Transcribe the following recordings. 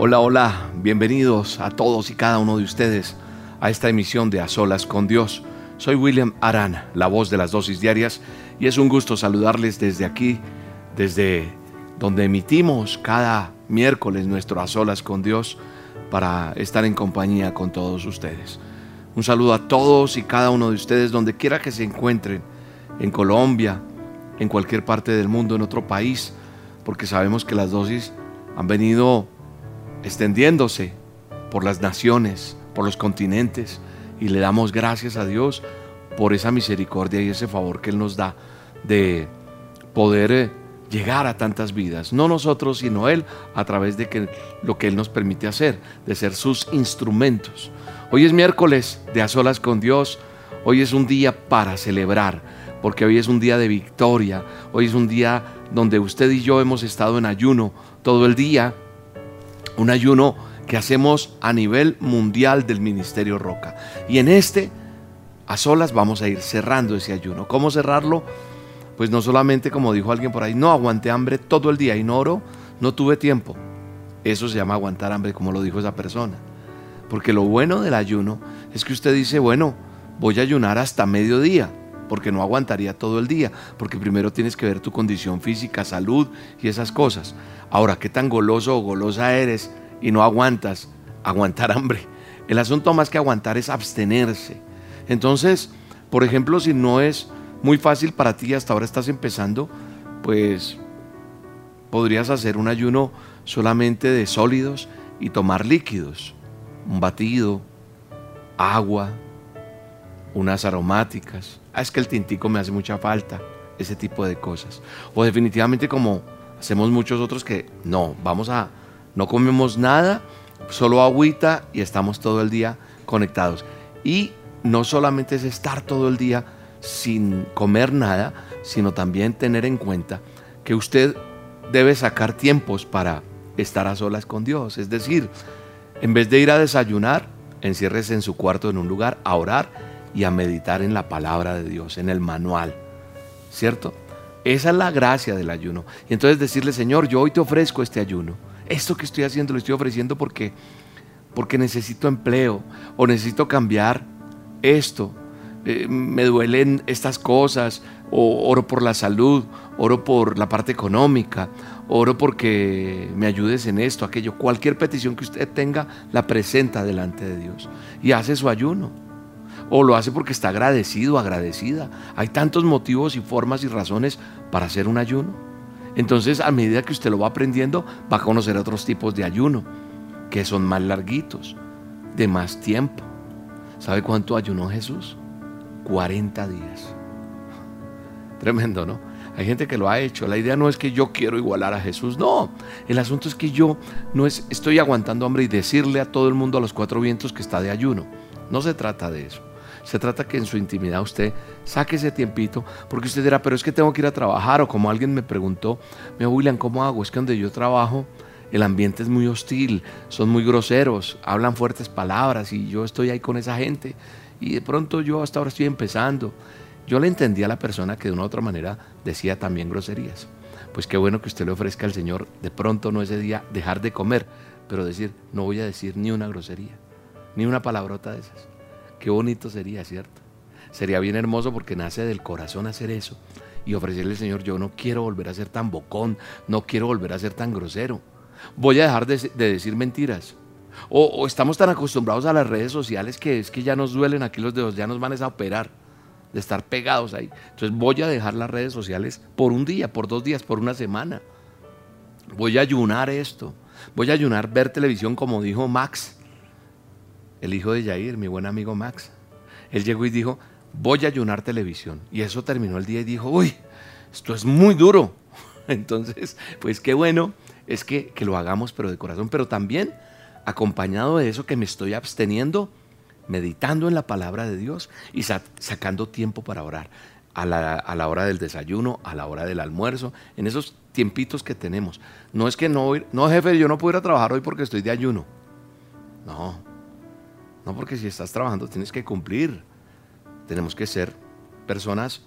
Hola, hola, bienvenidos a todos y cada uno de ustedes a esta emisión de A Solas con Dios. Soy William Arana, la voz de las dosis diarias, y es un gusto saludarles desde aquí, desde donde emitimos cada miércoles nuestro A Solas con Dios para estar en compañía con todos ustedes. Un saludo a todos y cada uno de ustedes, donde quiera que se encuentren, en Colombia, en cualquier parte del mundo, en otro país, porque sabemos que las dosis han venido extendiéndose por las naciones, por los continentes, y le damos gracias a Dios por esa misericordia y ese favor que Él nos da de poder eh, llegar a tantas vidas. No nosotros, sino Él, a través de que, lo que Él nos permite hacer, de ser sus instrumentos. Hoy es miércoles de a solas con Dios. Hoy es un día para celebrar, porque hoy es un día de victoria. Hoy es un día donde usted y yo hemos estado en ayuno todo el día un ayuno que hacemos a nivel mundial del Ministerio Roca. Y en este, a solas, vamos a ir cerrando ese ayuno. ¿Cómo cerrarlo? Pues no solamente, como dijo alguien por ahí, no aguanté hambre todo el día y no oro, no tuve tiempo. Eso se llama aguantar hambre, como lo dijo esa persona. Porque lo bueno del ayuno es que usted dice, bueno, voy a ayunar hasta mediodía, porque no aguantaría todo el día, porque primero tienes que ver tu condición física, salud y esas cosas. Ahora, ¿qué tan goloso o golosa eres y no aguantas? Aguantar hambre. El asunto más que aguantar es abstenerse. Entonces, por ejemplo, si no es muy fácil para ti, hasta ahora estás empezando, pues podrías hacer un ayuno solamente de sólidos y tomar líquidos. Un batido, agua, unas aromáticas. Ah, es que el tintico me hace mucha falta. Ese tipo de cosas. O definitivamente como Hacemos muchos otros que no, vamos a, no comemos nada, solo agüita y estamos todo el día conectados. Y no solamente es estar todo el día sin comer nada, sino también tener en cuenta que usted debe sacar tiempos para estar a solas con Dios. Es decir, en vez de ir a desayunar, enciérrese en su cuarto en un lugar a orar y a meditar en la palabra de Dios, en el manual. ¿Cierto? Esa es la gracia del ayuno. Y entonces decirle, Señor, yo hoy te ofrezco este ayuno. Esto que estoy haciendo lo estoy ofreciendo porque porque necesito empleo o necesito cambiar esto. Eh, me duelen estas cosas o oro por la salud, oro por la parte económica, oro porque me ayudes en esto, aquello. Cualquier petición que usted tenga la presenta delante de Dios y hace su ayuno o lo hace porque está agradecido, agradecida. Hay tantos motivos y formas y razones para hacer un ayuno. Entonces, a medida que usted lo va aprendiendo, va a conocer otros tipos de ayuno, que son más larguitos, de más tiempo. ¿Sabe cuánto ayunó Jesús? 40 días. Tremendo, ¿no? Hay gente que lo ha hecho. La idea no es que yo quiero igualar a Jesús. No, el asunto es que yo no es, estoy aguantando hambre y decirle a todo el mundo a los cuatro vientos que está de ayuno. No se trata de eso. Se trata que en su intimidad usted saque ese tiempito, porque usted dirá, pero es que tengo que ir a trabajar, o como alguien me preguntó, me William, ¿cómo hago? Es que donde yo trabajo, el ambiente es muy hostil, son muy groseros, hablan fuertes palabras y yo estoy ahí con esa gente. Y de pronto yo hasta ahora estoy empezando. Yo le entendí a la persona que de una u otra manera decía también groserías. Pues qué bueno que usted le ofrezca al Señor de pronto no ese día dejar de comer, pero decir, no voy a decir ni una grosería, ni una palabrota de esas. Qué bonito sería, ¿cierto? Sería bien hermoso porque nace del corazón hacer eso y ofrecerle al Señor, yo no quiero volver a ser tan bocón, no quiero volver a ser tan grosero. Voy a dejar de, decir mentiras. O, estamos tan acostumbrados a las redes sociales que es que ya nos duelen aquí los dedos, ya nos van a operar de estar pegados ahí. Entonces voy a dejar las redes sociales por un día, por dos días, por una semana. Voy a ayunar esto. Voy a ayunar ver televisión como dijo Max el hijo de Jair, mi buen amigo Max. Él llegó y dijo, voy a ayunar televisión. Y eso terminó el día y dijo, uy, esto es muy duro. Entonces, pues qué bueno es que, lo hagamos, pero de corazón, pero también acompañado de eso que me estoy absteniendo, meditando en la palabra de Dios y sacando tiempo para orar. A la, a la, hora del desayuno, a la hora del almuerzo, en esos tiempitos que tenemos. No es que no, no jefe, yo no puedo ir a trabajar hoy porque estoy de ayuno. No, no, porque si estás trabajando tienes que cumplir. Tenemos que ser personas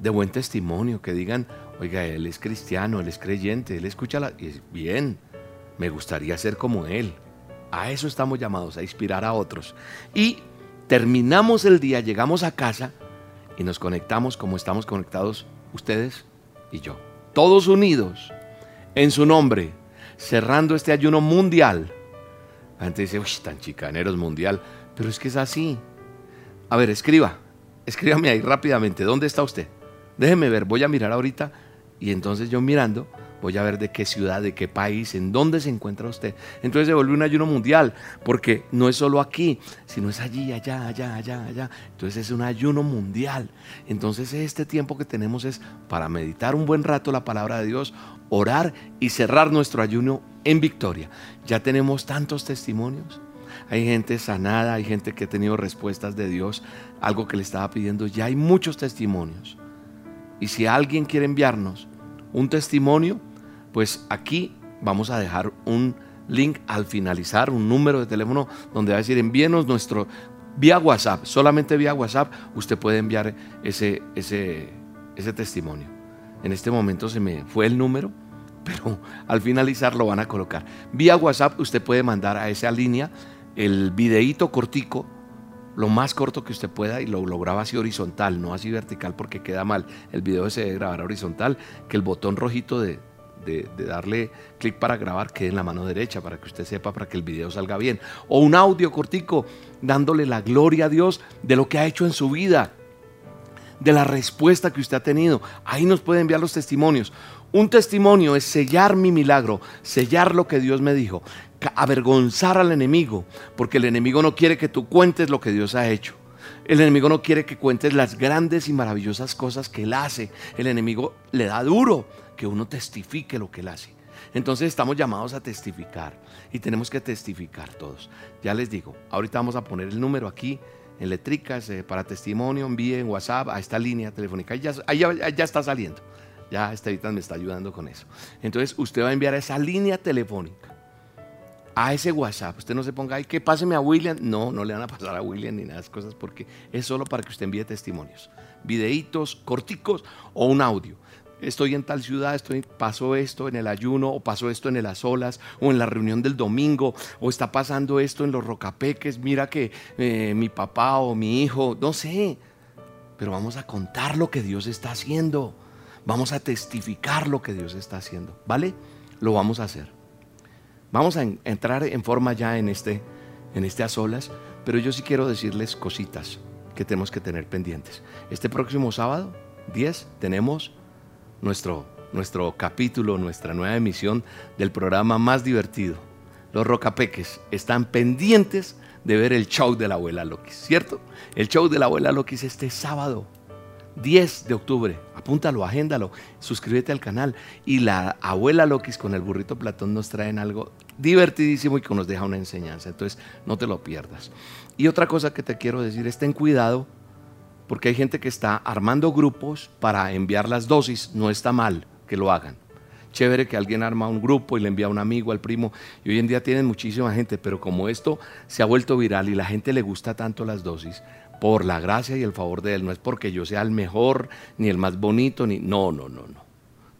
de buen testimonio, que digan, oiga, él es cristiano, él es creyente, él escucha la... Y es bien, me gustaría ser como Él. A eso estamos llamados, a inspirar a otros. Y terminamos el día, llegamos a casa y nos conectamos como estamos conectados ustedes y yo. Todos unidos en su nombre, cerrando este ayuno mundial. La gente dice, uy, tan chicaneros mundial. Pero es que es así. A ver, escriba. Escríbame ahí rápidamente. ¿Dónde está usted? Déjeme ver. Voy a mirar ahorita. Y entonces yo mirando, voy a ver de qué ciudad, de qué país, en dónde se encuentra usted. Entonces se vuelve un ayuno mundial, porque no es solo aquí, sino es allí, allá, allá, allá, allá. Entonces es un ayuno mundial. Entonces este tiempo que tenemos es para meditar un buen rato la palabra de Dios, orar y cerrar nuestro ayuno en victoria. Ya tenemos tantos testimonios. Hay gente sanada, hay gente que ha tenido respuestas de Dios, algo que le estaba pidiendo. Ya hay muchos testimonios. Y si alguien quiere enviarnos un testimonio, pues aquí vamos a dejar un link al finalizar, un número de teléfono donde va a decir envíenos nuestro vía WhatsApp, solamente vía WhatsApp usted puede enviar ese, ese, ese testimonio. En este momento se me fue el número, pero al finalizar lo van a colocar. Vía WhatsApp usted puede mandar a esa línea el videíto cortico, lo más corto que usted pueda y lo, graba así horizontal, no así vertical porque queda mal. El video se debe grabar horizontal, que el botón rojito de, de, darle clic para grabar quede en la mano derecha para que usted sepa, para que el video salga bien. O un audio cortico dándole la gloria a Dios de lo que ha hecho en su vida, de la respuesta que usted ha tenido. Ahí nos puede enviar los testimonios. Un testimonio es sellar mi milagro, sellar lo que Dios me dijo, avergonzar al enemigo, porque el enemigo no quiere que tú cuentes lo que Dios ha hecho. El enemigo no quiere que cuentes las grandes y maravillosas cosas que Él hace. El enemigo le da duro que uno testifique lo que Él hace. Entonces estamos llamados a testificar y tenemos que testificar todos. Ya les digo, ahorita vamos a poner el número aquí en letricas eh, para testimonio, envíe en WhatsApp a esta línea telefónica. ya, ya, está saliendo. Ya Estevitas me está ayudando con eso. Entonces usted va a enviar a esa línea telefónica a ese WhatsApp. Usted no se ponga ahí que páseme a William. No, no le van a pasar a William ni nada de esas cosas porque es solo para que usted envíe testimonios. Videitos corticos o un audio. Estoy en tal ciudad, estoy, pasó esto en el ayuno, o pasó esto en las olas, o en la reunión del domingo, o está pasando esto en los rocapeques. Mira que eh, mi papá o mi hijo, no sé. Pero vamos a contar lo que Dios está haciendo. Vamos a testificar lo que Dios está haciendo. ¿Vale? Lo vamos a hacer. Vamos a entrar en forma ya en este, en este a solas, pero yo sí quiero decirles cositas que tenemos que tener pendientes. Este próximo sábado, 10, tenemos nuestro, nuestro capítulo, nuestra nueva emisión del programa más divertido. Los rocapeques están pendientes de ver el show de la abuela Loki, ¿cierto? El show de la abuela Loki es este sábado. 10 de octubre. Apúntalo, agéndalo, suscríbete al canal. Y la abuela Lokis con el burrito Platón nos traen algo divertidísimo y que nos deja una enseñanza. Entonces, no te lo pierdas. Y otra cosa que te quiero decir es ten cuidado porque hay gente que está armando grupos para enviar las dosis. No está mal que lo hagan. Chévere que alguien arma un grupo y le envía a un amigo, al primo. Y hoy en día tienen muchísima gente, pero como esto se ha vuelto viral y la gente le gusta tanto las dosis, por la gracia y el favor de Él. No es porque yo sea el mejor, ni el más bonito, ni no, no, no, no.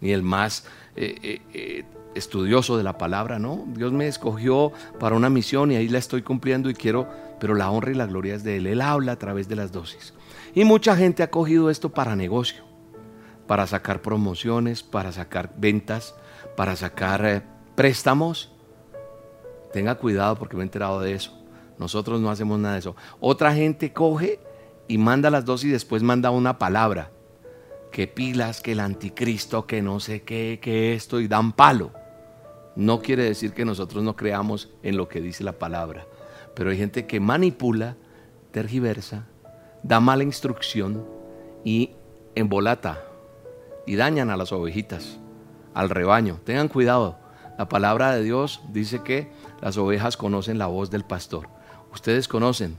Ni el más eh, eh, eh, estudioso de la palabra, no. Dios me escogió para una misión y ahí la estoy cumpliendo y quiero, pero la honra y la gloria es de Él. Él habla a través de las dosis. Y mucha gente ha cogido esto para negocio, para sacar promociones, para sacar ventas, para sacar préstamos. Tenga cuidado porque me he enterado de eso. Nosotros no hacemos nada de eso. Otra gente coge y manda las dos y después manda una palabra. Que pilas, que el anticristo, que no sé qué, que esto, y dan palo. No quiere decir que nosotros no creamos en lo que dice la palabra. Pero hay gente que manipula, tergiversa, da mala instrucción y embolata y dañan a las ovejitas, al rebaño. Tengan cuidado. La palabra de Dios dice que las ovejas conocen la voz del pastor. Ustedes conocen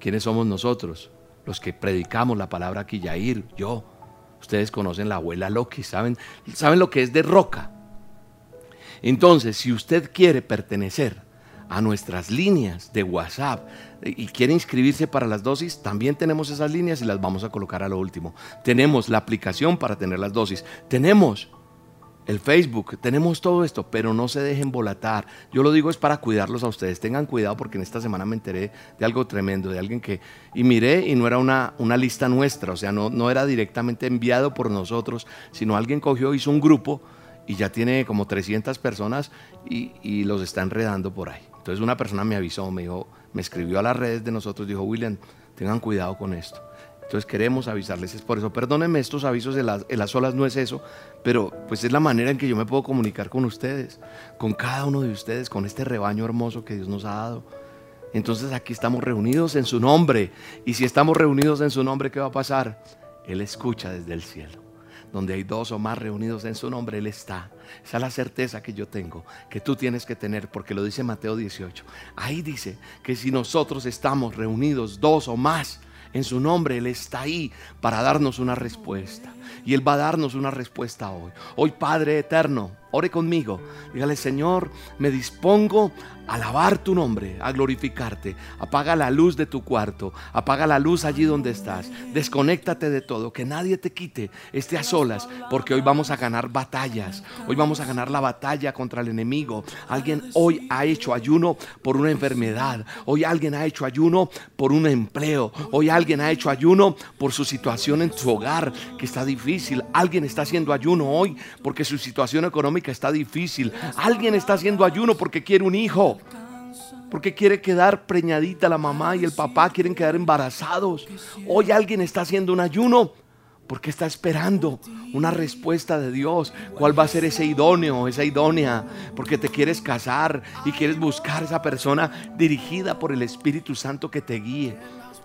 quiénes somos nosotros, los que predicamos la palabra aquí, yo. Ustedes conocen la abuela Loki, saben, saben lo que es de roca. Entonces, si usted quiere pertenecer a nuestras líneas de WhatsApp y quiere inscribirse para las dosis, también tenemos esas líneas y las vamos a colocar a lo último. Tenemos la aplicación para tener las dosis. Tenemos el Facebook, tenemos todo esto, pero no se dejen volatar. Yo lo digo es para cuidarlos a ustedes. Tengan cuidado porque en esta semana me enteré de algo tremendo, de alguien que, y miré y no era una, una lista nuestra, o sea, no, no era directamente enviado por nosotros, sino alguien cogió, hizo un grupo y ya tiene como 300 personas y, y los está enredando por ahí. Entonces una persona me avisó, me dijo, me escribió a las redes de nosotros, dijo, William, tengan cuidado con esto. Entonces queremos avisarles, es por eso. Perdónenme estos avisos de las, las olas, no es eso, pero pues es la manera en que yo me puedo comunicar con ustedes, con cada uno de ustedes, con este rebaño hermoso que Dios nos ha dado. Entonces aquí estamos reunidos en su nombre. Y si estamos reunidos en su nombre, ¿qué va a pasar? Él escucha desde el cielo. Donde hay dos o más reunidos en su nombre, Él está. Esa es la certeza que yo tengo, que tú tienes que tener, porque lo dice Mateo 18. Ahí dice que si nosotros estamos reunidos dos o más, en su nombre Él está ahí para darnos una respuesta. Y Él va a darnos una respuesta hoy. Hoy Padre Eterno, ore conmigo. Dígale, Señor, me dispongo alabar tu nombre, a glorificarte. Apaga la luz de tu cuarto, apaga la luz allí donde estás. Desconéctate de todo, que nadie te quite. Esté a solas, porque hoy vamos a ganar batallas. Hoy vamos a ganar la batalla contra el enemigo. Alguien hoy ha hecho ayuno por una enfermedad. Hoy alguien ha hecho ayuno por un empleo. Hoy alguien ha hecho ayuno por su situación en su hogar, que está difícil. Alguien está haciendo ayuno hoy porque su situación económica está difícil. Alguien está haciendo ayuno porque quiere un hijo porque quiere quedar preñadita la mamá y el papá quieren quedar embarazados. Hoy alguien está haciendo un ayuno porque está esperando una respuesta de Dios. ¿Cuál va a ser ese idóneo, esa idónea? Porque te quieres casar y quieres buscar esa persona dirigida por el Espíritu Santo que te guíe.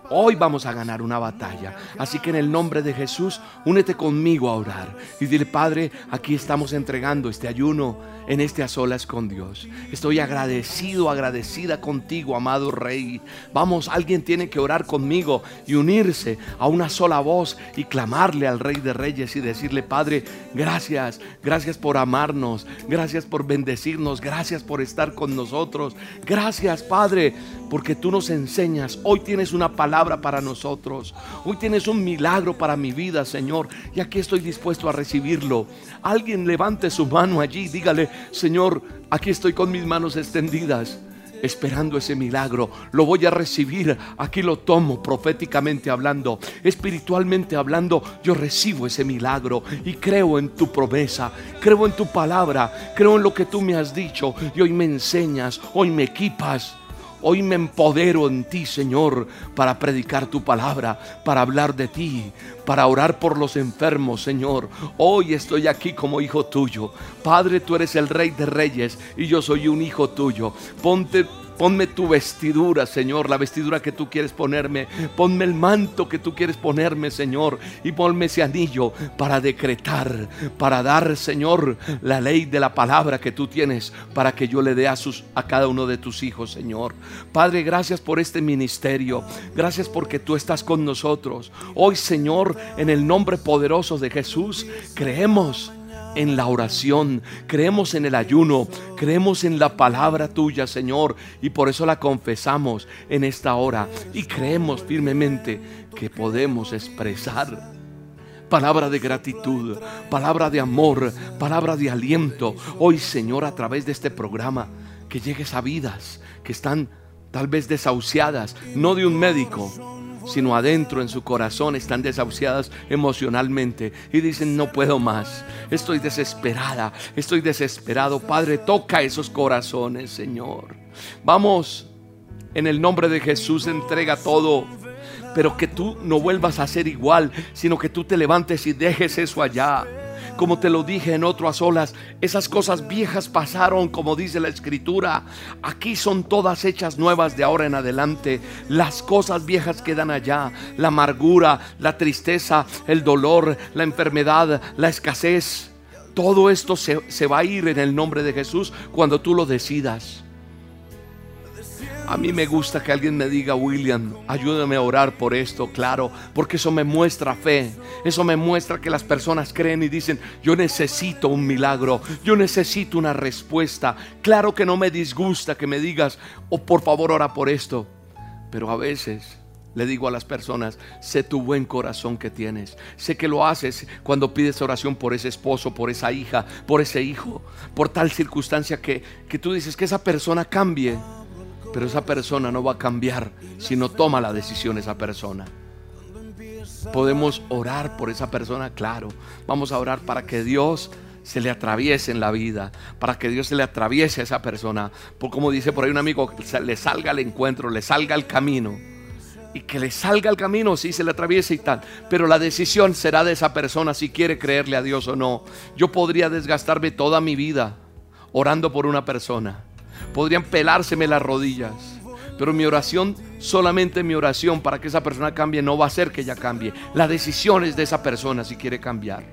Hoy vamos a ganar una batalla. Así que en el nombre de Jesús, únete conmigo a orar y dile, Padre, aquí estamos entregando este ayuno en este a solas con Dios. Estoy agradecido, agradecida contigo, amado Rey. Vamos, alguien tiene que orar conmigo y unirse a una sola voz y clamarle al Rey de Reyes y decirle, Padre, gracias, gracias por amarnos, gracias por bendecirnos, gracias por estar con nosotros. Gracias, Padre, porque tú nos enseñas. Hoy tienes una palabra para nosotros. Hoy tienes un milagro para mi vida, Señor. Y aquí estoy dispuesto a recibirlo. Alguien levante su mano allí, dígale, Señor, aquí estoy con mis manos extendidas esperando ese milagro. Lo voy a recibir. Aquí lo tomo proféticamente hablando, espiritualmente hablando. Yo recibo ese milagro y creo en tu promesa, creo en tu palabra, creo en lo que tú me has dicho y hoy me enseñas, hoy me equipas. Hoy me empodero en ti, Señor, para predicar tu palabra, para hablar de ti, para orar por los enfermos, Señor. Hoy estoy aquí como hijo tuyo. Padre, tú eres el rey de reyes y yo soy un hijo tuyo. Ponte Ponme tu vestidura, Señor, la vestidura que tú quieres ponerme. Ponme el manto que tú quieres ponerme, Señor. Y ponme ese anillo para decretar, para dar, Señor, la ley de la palabra que tú tienes para que yo le dé a, sus, a cada uno de tus hijos, Señor. Padre, gracias por este ministerio. Gracias porque tú estás con nosotros. Hoy, Señor, en el nombre poderoso de Jesús, creemos en la oración, creemos en el ayuno, creemos en la palabra tuya, Señor, y por eso la confesamos en esta hora y creemos firmemente que podemos expresar palabra de gratitud, palabra de amor, palabra de aliento. Hoy, Señor, a través de este programa, que llegues a vidas que están tal vez desahuciadas, no de un médico, sino adentro en su corazón están desahuciadas emocionalmente y dicen, no puedo más, estoy desesperada, estoy desesperado. Padre, toca esos corazones, Señor. Vamos, en el nombre de Jesús, entrega todo. Pero que tú no vuelvas a ser igual, sino que tú te levantes y dejes eso allá como te lo dije en otro a solas, esas cosas viejas pasaron, como dice la escritura. Aquí son todas hechas nuevas de ahora en adelante. Las cosas viejas quedan allá. La amargura, la tristeza, el dolor, la enfermedad, la escasez. Todo esto se, se va a ir en el nombre de Jesús cuando tú lo decidas. A mí me gusta que alguien me diga, William, ayúdame a orar por esto, claro, porque eso me muestra fe. Eso me muestra que las personas creen y dicen, yo necesito un milagro, yo necesito una respuesta. Claro que no me disgusta que me digas, oh por favor ora por esto, pero a veces le digo a las personas, sé tu buen corazón que tienes. Sé que lo haces cuando pides oración por ese esposo, por esa hija, por ese hijo, por tal circunstancia que, que tú dices que esa persona cambie. Pero esa persona no va a cambiar si no toma la decisión esa persona. Podemos orar por esa persona, claro. Vamos a orar para que Dios se le atraviese en la vida, para que Dios se le atraviese a esa persona. Por como dice por ahí un amigo, le salga al encuentro, le salga al camino. Y que le salga al camino, si se le atraviese y tal. Pero la decisión será de esa persona si quiere creerle a Dios o no. Yo podría desgastarme toda mi vida orando por una persona. Podrían pelárseme las rodillas. Pero mi oración, solamente mi oración para que esa persona cambie, no va a ser que ella cambie. La decisión es de esa persona si quiere cambiar.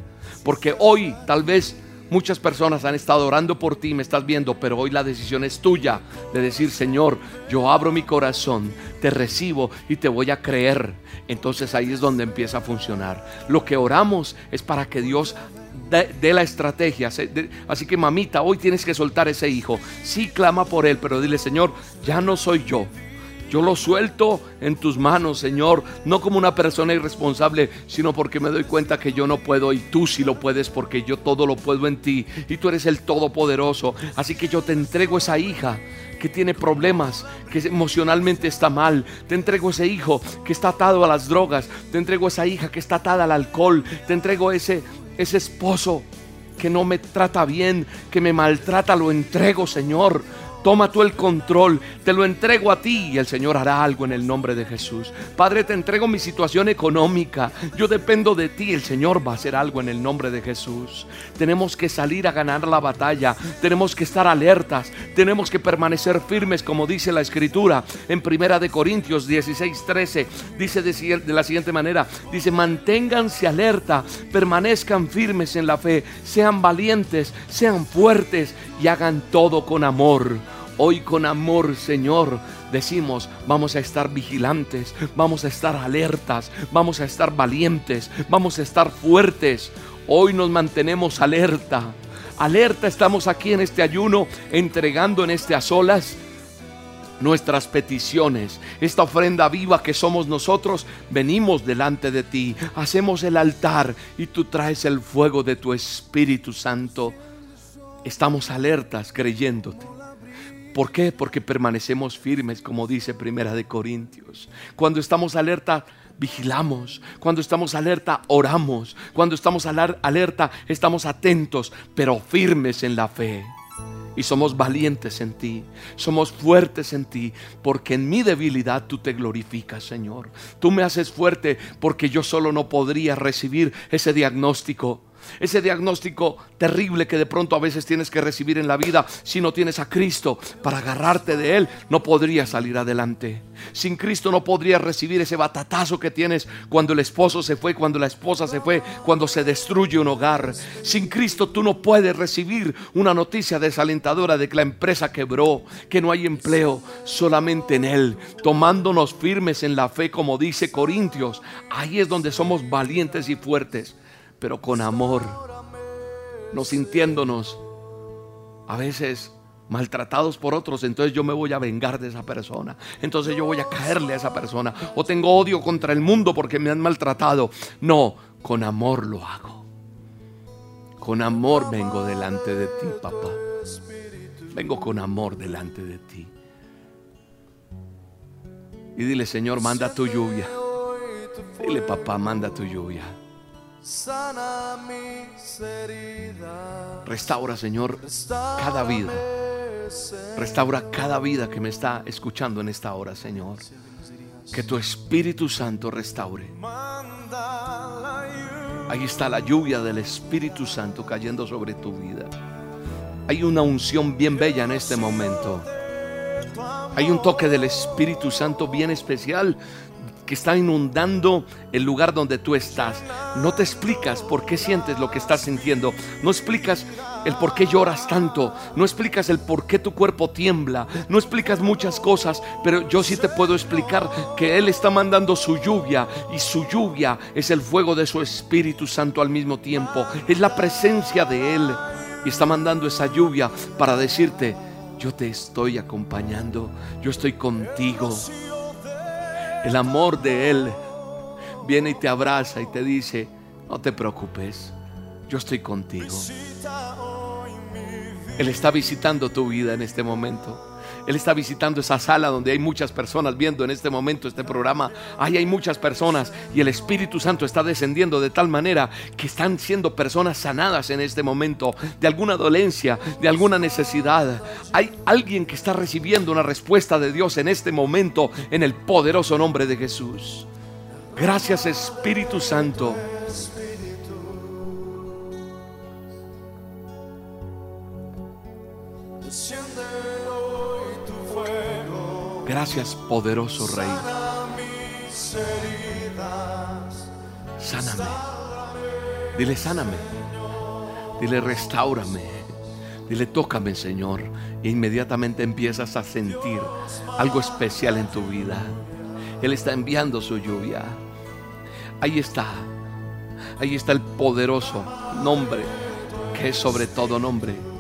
Porque hoy tal vez muchas personas han estado orando por ti, me estás viendo, pero hoy la decisión es tuya de decir, Señor, yo abro mi corazón, te recibo y te voy a creer. Entonces ahí es donde empieza a funcionar. Lo que oramos es para que Dios dé la estrategia. Así que mamita, hoy tienes que soltar ese hijo. Sí clama por él, pero dile, Señor, ya no soy yo. Yo lo suelto en tus manos, Señor, no como una persona irresponsable, sino porque me doy cuenta que yo no puedo y tú sí lo puedes porque yo todo lo puedo en ti y tú eres el todopoderoso. Así que yo te entrego esa hija que tiene problemas, que emocionalmente está mal. Te entrego ese hijo que está atado a las drogas. Te entrego esa hija que está atada al alcohol. Te entrego ese, ese esposo que no me trata bien, que me maltrata. Lo entrego, Señor. Toma tú el control, te lo entrego a ti y el Señor hará algo en el nombre de Jesús. Padre, te entrego mi situación económica. Yo dependo de ti, el Señor va a hacer algo en el nombre de Jesús. Tenemos que salir a ganar la batalla, tenemos que estar alertas, tenemos que permanecer firmes como dice la Escritura en Primera de Corintios 16, 13. Dice de, de la siguiente manera, dice, manténganse alerta, permanezcan firmes en la fe, sean valientes, sean fuertes y hagan todo con amor. Hoy con amor, Señor, decimos, vamos a estar vigilantes, vamos a estar alertas, vamos a estar valientes, vamos a estar fuertes. Hoy nos mantenemos alerta. Alerta estamos aquí en este ayuno, entregando en este a solas nuestras peticiones, esta ofrenda viva que somos nosotros, venimos delante de ti, hacemos el altar y tú traes el fuego de tu Espíritu Santo estamos alertas creyéndote. ¿Por qué? Porque permanecemos firmes, como dice Primera de Corintios. Cuando estamos alerta, vigilamos. Cuando estamos alerta, oramos. Cuando estamos alerta, estamos atentos, pero firmes en la fe. Y somos valientes en ti, somos fuertes en ti, porque en mi debilidad tú te glorificas, Señor. Tú me haces fuerte porque yo solo no podría recibir ese diagnóstico ese diagnóstico terrible que de pronto a veces tienes que recibir en la vida, si no tienes a Cristo para agarrarte de Él, no podrías salir adelante. Sin Cristo no podrías recibir ese batatazo que tienes cuando el esposo se fue, cuando la esposa se fue, cuando se destruye un hogar. Sin Cristo tú no puedes recibir una noticia desalentadora de que la empresa quebró, que no hay empleo, solamente en Él, tomándonos firmes en la fe, como dice Corintios. Ahí es donde somos valientes y fuertes pero con amor, no sintiéndonos a veces maltratados por otros, entonces yo me voy a vengar de esa persona, entonces yo voy a caerle a esa persona, o tengo odio contra el mundo porque me han maltratado. No, con amor lo hago. Con amor vengo delante de ti, papá. Vengo con amor delante de ti. Y dile, Señor, manda tu lluvia. Dile, papá, manda tu lluvia. Sana mis heridas. Restaura, Señor, cada vida. Restaura cada vida que me está escuchando en esta hora, Señor. Que tu Espíritu Santo restaure. Ahí está la lluvia del Espíritu Santo cayendo sobre tu vida. Hay una unción bien bella en este momento. Hay un toque del Espíritu Santo bien especial que está inundando el lugar donde tú estás. No te explicas por qué sientes lo que estás sintiendo. No explicas el por qué lloras tanto. No explicas el por qué tu cuerpo tiembla. No explicas muchas cosas. Pero yo sí te puedo explicar que Él está mandando su lluvia. Y su lluvia es el fuego de su Espíritu Santo al mismo tiempo. Es la presencia de Él. Y está mandando esa lluvia para decirte, yo te estoy acompañando. Yo estoy contigo El amor de Él viene y te abraza y te dice, no te preocupes, yo estoy contigo. Él está visitando tu vida en este momento. Él está visitando esa sala donde hay muchas personas viendo en este momento este programa. Ahí hay muchas personas y el Espíritu Santo está descendiendo de tal manera que están siendo personas sanadas en este momento de alguna dolencia, de alguna necesidad. Hay alguien que está recibiendo una respuesta de Dios en este momento en el poderoso nombre de Jesús. Gracias Espíritu Santo. Gracias, poderoso Rey. Sáname. Dile, sáname. Dile, restaurame. Dile, tócame, Señor. E inmediatamente empiezas a sentir algo especial en tu vida. Él está enviando su lluvia. Ahí está. Ahí está el poderoso nombre que es sobre todo nombre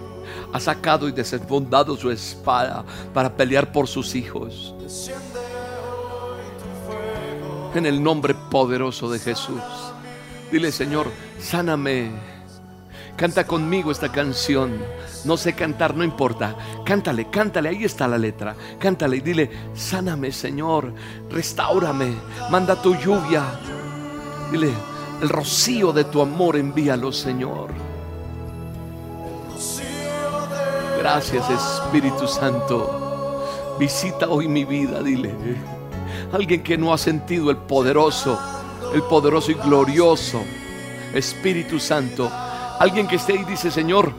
ha sacado y desenfundado su espada para pelear por sus hijos. En el nombre poderoso de Jesús. Dile, Señor, sáname. Canta conmigo esta canción. No sé cantar, no importa. Cántale, cántale, ahí está la letra. Cántale y dile, sáname, Señor. Restaurame. Manda tu lluvia. Dile, el rocío de tu amor envíalo, Señor. Gracias Espíritu Santo. Visita hoy mi vida, dile. Alguien que no ha sentido el poderoso, el poderoso y glorioso Espíritu Santo. Alguien que esté y dice, Señor,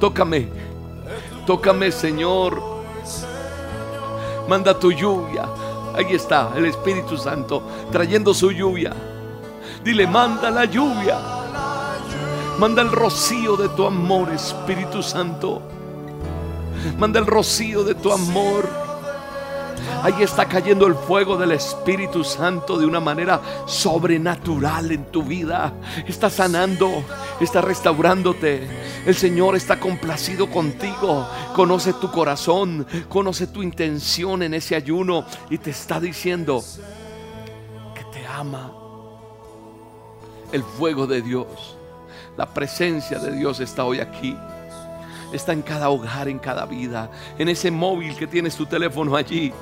tócame, tócame Señor. Manda tu lluvia. Ahí está el Espíritu Santo trayendo su lluvia. Dile, manda la lluvia. Manda el rocío de tu amor, Espíritu Santo. Manda el rocío de tu amor. Ahí está cayendo el fuego del Espíritu Santo de una manera sobrenatural en tu vida. Está sanando, está restaurándote. El Señor está complacido contigo. Conoce tu corazón, conoce tu intención en ese ayuno y te está diciendo que te ama. El fuego de Dios, la presencia de Dios está hoy aquí está en cada hogar, en cada vida, en ese móvil que tienes tu teléfono allí.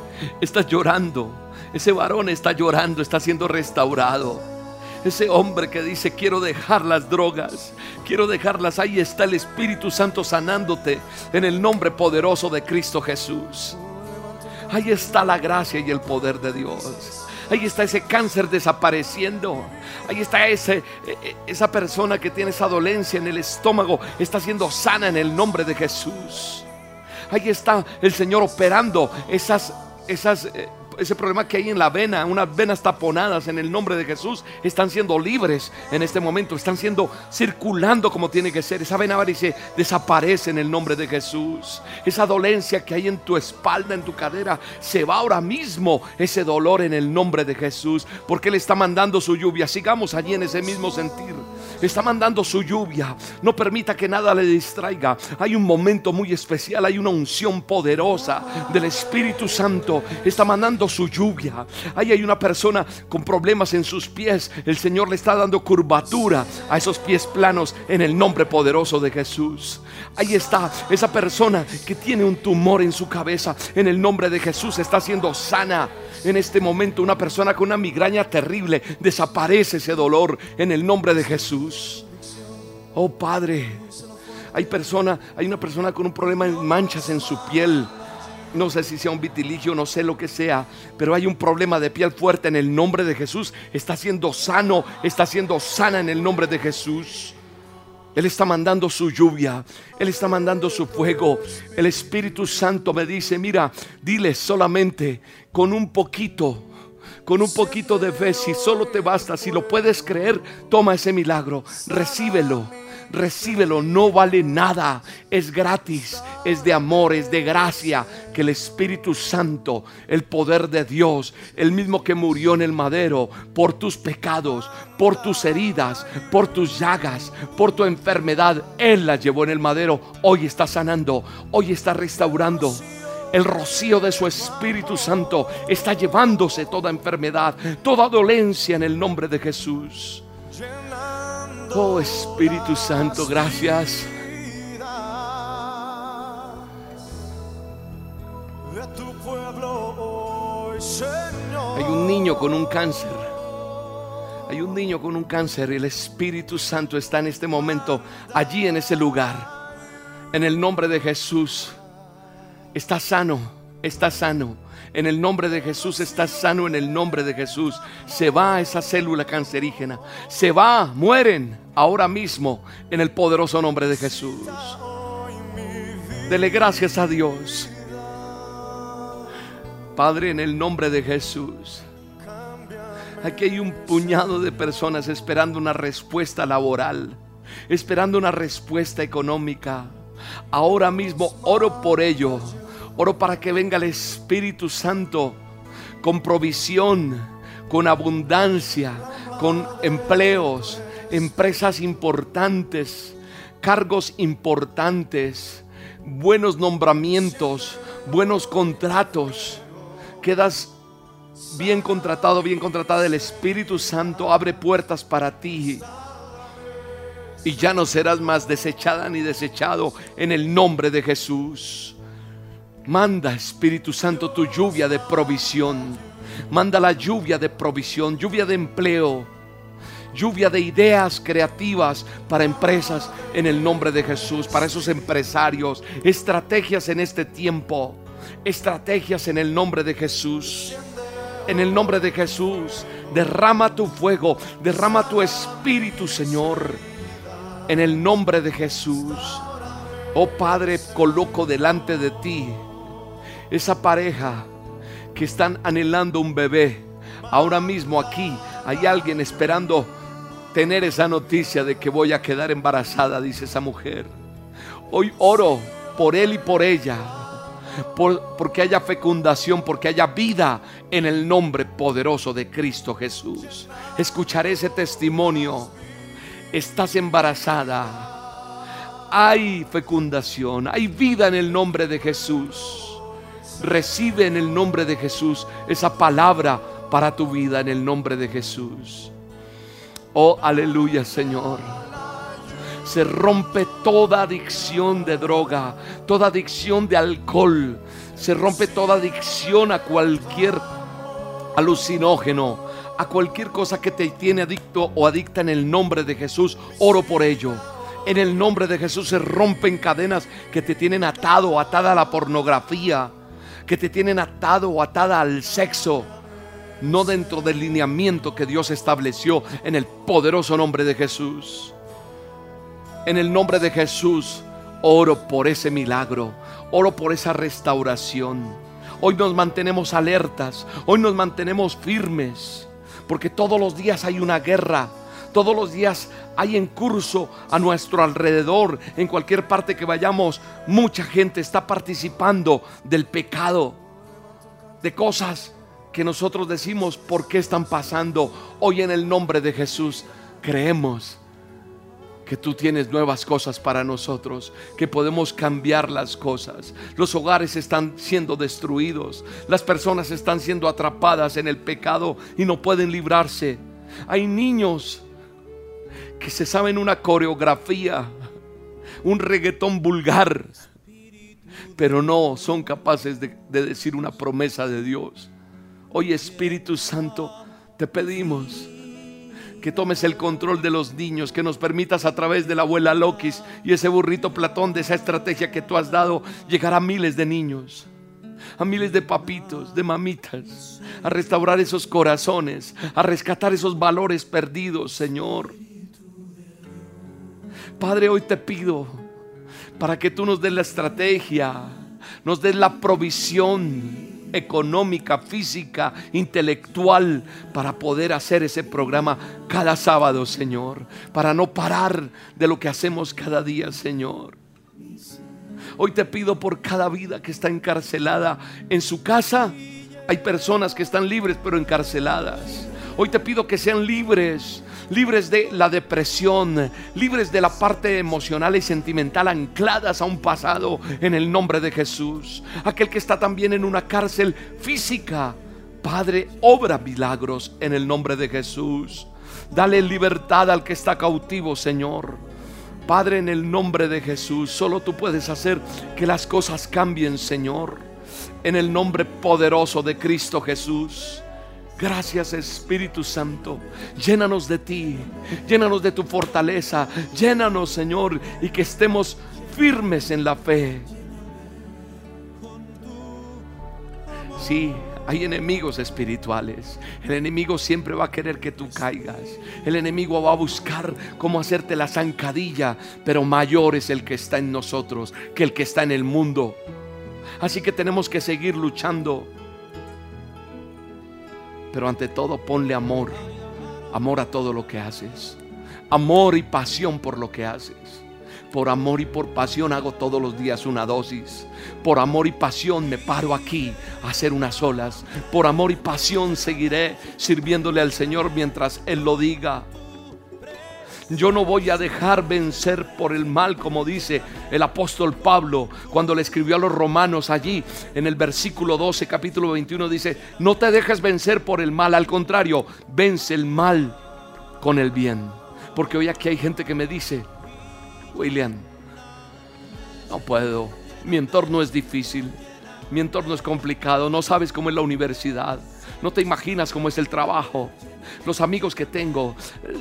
Estás llorando. Ese varón está llorando, está siendo restaurado. Ese hombre que dice, quiero dejar las drogas, quiero dejarlas, ahí está el Espíritu Santo sanándote en el nombre poderoso de Cristo Jesús. Ahí está la gracia y el poder de Dios. Ahí está ese cáncer desapareciendo. Ahí está e, e, esa persona que tiene esa dolencia en el estómago. Está siendo sana en el nombre de Jesús. Ahí está el Señor operando esas, esas eh, ese problema que hay en la vena, unas venas taponadas en el nombre de Jesús, están siendo libres en este momento, están siendo circulando como tiene que ser. Esa vena varice desaparece en el nombre de Jesús. Esa dolencia que hay en tu espalda, en tu cadera, se va ahora mismo ese dolor en el nombre de Jesús, porque Él está mandando su lluvia. Sigamos allí en ese mismo sentir. Está mandando su lluvia. No permita que nada le distraiga. Hay un momento muy especial, hay una unción poderosa del Espíritu Santo. Está mandando su lluvia. Ahí hay una persona con problemas en sus pies. El Señor le está dando curvatura a esos pies planos en el nombre poderoso de Jesús. Ahí está esa persona que tiene un tumor en su cabeza. En el nombre de Jesús está siendo sana. En este momento una persona con una migraña terrible desaparece ese dolor en el nombre de Jesús. Oh Padre, hay persona, hay una persona con un problema en manchas en su piel no sé si sea un vitiligio, no sé lo que sea, pero hay un problema de piel fuerte en el nombre de Jesús. Está siendo sano, está siendo sana en el nombre de Jesús. Él está mandando su lluvia, Él está mandando su fuego. El Espíritu Santo me dice, mira, dile solamente con un poquito, con un poquito de fe, si solo te basta, si lo puedes creer, toma ese milagro, recíbelo recíbelo, no vale nada, es gratis, es de amor, es de gracia, que el Espíritu Santo, el poder de Dios, el mismo que murió en el madero por tus pecados, por tus heridas, por tus llagas, por tu enfermedad, Él la llevó en el madero, hoy está sanando, hoy está restaurando. El rocío de su Espíritu Santo está llevándose toda enfermedad, toda dolencia en el nombre de Jesús. Oh Espíritu Santo, gracias. Hay un niño con un cáncer. Hay un niño con un cáncer y el Espíritu Santo está en este momento allí en ese lugar. En el nombre de Jesús. Está sano, está sano. En el nombre de Jesús está sano, en el nombre de Jesús. Se va esa célula cancerígena. Se va, mueren ahora mismo en el poderoso nombre de Jesús. Dele gracias a Dios. Padre, en el nombre de Jesús. Aquí hay un puñado de personas esperando una respuesta laboral, esperando una respuesta económica. Ahora mismo oro por ello. Oro para que venga el Espíritu Santo con provisión, con abundancia, con empleos, empresas importantes, cargos importantes, buenos nombramientos, buenos contratos. Quedas bien contratado, bien contratada. El Espíritu Santo abre puertas para ti. Y ya no serás más desechada ni desechado en el nombre de Jesús. Manda, Espíritu Santo, tu lluvia de provisión. Manda la lluvia de provisión, lluvia de empleo, lluvia de ideas creativas para empresas en el nombre de Jesús, para esos empresarios, estrategias en este tiempo, estrategias en el nombre de Jesús. En el nombre de Jesús, derrama tu fuego, derrama tu espíritu, Señor. En el nombre de Jesús. Oh Padre, coloco delante de ti esa pareja que están anhelando un bebé. Ahora mismo aquí hay alguien esperando tener esa noticia de que voy a quedar embarazada, dice esa mujer. Hoy oro por él y por ella porque haya fecundación, porque haya vida en el nombre poderoso de Cristo Jesús. Escucharé ese testimonio. Estás embarazada. Hay fecundación, hay vida en el nombre de Jesús. Recibe en el nombre de Jesús esa palabra para tu vida en el nombre de Jesús. Oh, aleluya, Señor se rompe toda adicción de droga, toda adicción de alcohol, se rompe toda adicción a cualquier alucinógeno, a cualquier cosa que te tiene adicto o adicta en el nombre de Jesús. Oro por ello. En el nombre de Jesús se rompen cadenas que te tienen atado atada a la pornografía, que te tienen atado o atada al sexo, no dentro del lineamiento que Dios estableció en el poderoso nombre de Jesús. En el nombre de Jesús, oro por ese milagro, oro por esa restauración. Hoy nos mantenemos alertas, hoy nos mantenemos firmes, porque todos los días hay una guerra. Todos los días hay en curso a nuestro alrededor, en cualquier parte que vayamos, mucha gente está participando del pecado, de cosas que nosotros decimos por qué están pasando. Hoy en el nombre de Jesús creemos que tú tienes nuevas cosas para nosotros, que podemos cambiar las cosas. Los hogares están siendo destruidos, las personas están siendo atrapadas en el pecado y no pueden librarse. Hay niños que se saben una coreografía, un reggaetón vulgar, pero no son capaces de, decir una promesa de Dios. Hoy Espíritu Santo, te pedimos que tomes el control de los niños, que nos permitas a través de la abuela Lokis y ese burrito Platón, de esa estrategia que tú has dado, llegar a miles de niños, a miles de papitos, de mamitas, a restaurar esos corazones, a rescatar esos valores perdidos, Señor. Padre, hoy te pido para que tú nos des la estrategia, nos des la provisión económica, física, intelectual para poder hacer ese programa cada sábado, Señor, para no parar de lo que hacemos cada día, Señor. Hoy te pido por cada vida que está encarcelada en su casa. Hay personas que están libres pero encarceladas. Hoy te pido que sean libres, libres de la depresión, libres de la parte emocional y sentimental ancladas a un pasado en el nombre de Jesús. Aquel que está también en una cárcel física. Padre, obra milagros en el nombre de Jesús. Dale libertad al que está cautivo, Señor. Padre, en el nombre de Jesús, solo tú puedes hacer que las cosas cambien, Señor. En el nombre poderoso de Cristo Jesús. Gracias Espíritu Santo. Llénanos de ti. Llénanos de tu fortaleza. Llénanos, Señor, y que estemos firmes en la fe. Sí, hay enemigos espirituales. El enemigo siempre va a querer que tú caigas. El enemigo va a buscar cómo hacerte la zancadilla. Pero mayor es el que está en nosotros que el que está en el mundo. Así que tenemos que seguir luchando. Pero ante todo ponle amor. Amor a todo lo que haces. Amor y pasión por lo que haces. Por amor y por pasión hago todos los días una dosis. Por amor y pasión me paro aquí a hacer unas olas. Por amor y pasión seguiré sirviéndole al Señor mientras Él lo diga. Yo no voy a dejar vencer por el mal, como dice el apóstol Pablo cuando le escribió a los romanos allí en el versículo 12, capítulo 21, dice, no te dejes vencer por el mal, al contrario, vence el mal con el bien. Porque hoy aquí hay gente que me dice, William, no puedo, mi entorno es difícil, mi entorno es complicado, no sabes cómo es la universidad, no te imaginas cómo es el trabajo, los amigos que tengo,